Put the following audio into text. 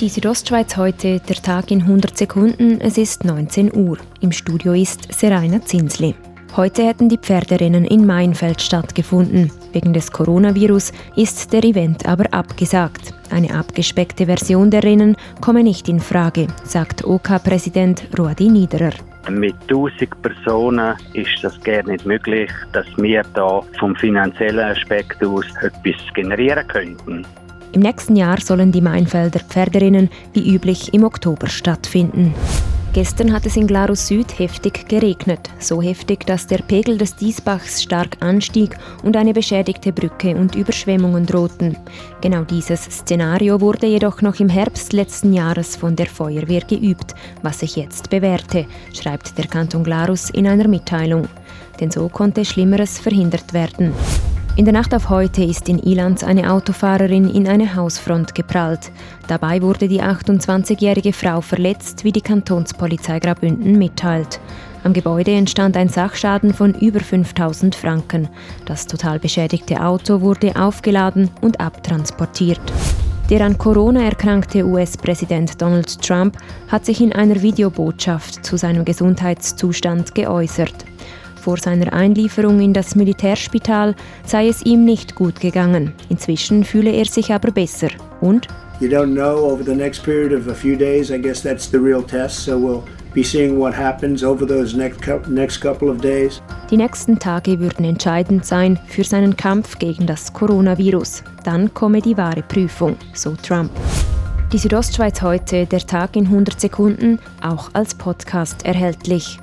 Die Südostschweiz heute, der Tag in 100 Sekunden, es ist 19 Uhr. Im Studio ist Seraina Zinsli. Heute hätten die Pferderennen in Mainfeld stattgefunden. Wegen des Coronavirus ist der Event aber abgesagt. Eine abgespeckte Version der Rennen komme nicht in Frage, sagt OK-Präsident Ruadi Niederer. Mit 1000 Personen ist das gerne nicht möglich, dass wir da vom finanziellen Aspekt aus etwas generieren könnten. Im nächsten Jahr sollen die Mainfelder Pferderinnen wie üblich im Oktober stattfinden. Gestern hat es in Glarus Süd heftig geregnet. So heftig, dass der Pegel des Diesbachs stark anstieg und eine beschädigte Brücke und Überschwemmungen drohten. Genau dieses Szenario wurde jedoch noch im Herbst letzten Jahres von der Feuerwehr geübt, was sich jetzt bewährte, schreibt der Kanton Glarus in einer Mitteilung. Denn so konnte Schlimmeres verhindert werden. In der Nacht auf heute ist in Ilanz eine Autofahrerin in eine Hausfront geprallt. Dabei wurde die 28-jährige Frau verletzt, wie die Kantonspolizei Graubünden mitteilt. Am Gebäude entstand ein Sachschaden von über 5000 Franken. Das total beschädigte Auto wurde aufgeladen und abtransportiert. Der an Corona erkrankte US-Präsident Donald Trump hat sich in einer Videobotschaft zu seinem Gesundheitszustand geäußert. Vor seiner Einlieferung in das Militärspital sei es ihm nicht gut gegangen. Inzwischen fühle er sich aber besser. Und? You don't know over the next period of a few days. I guess that's the real test. So we'll be seeing what happens over those next, next couple of days. Die nächsten Tage würden entscheidend sein für seinen Kampf gegen das Coronavirus. Dann komme die wahre Prüfung, so Trump. Die Südostschweiz heute, der Tag in 100 Sekunden, auch als Podcast erhältlich.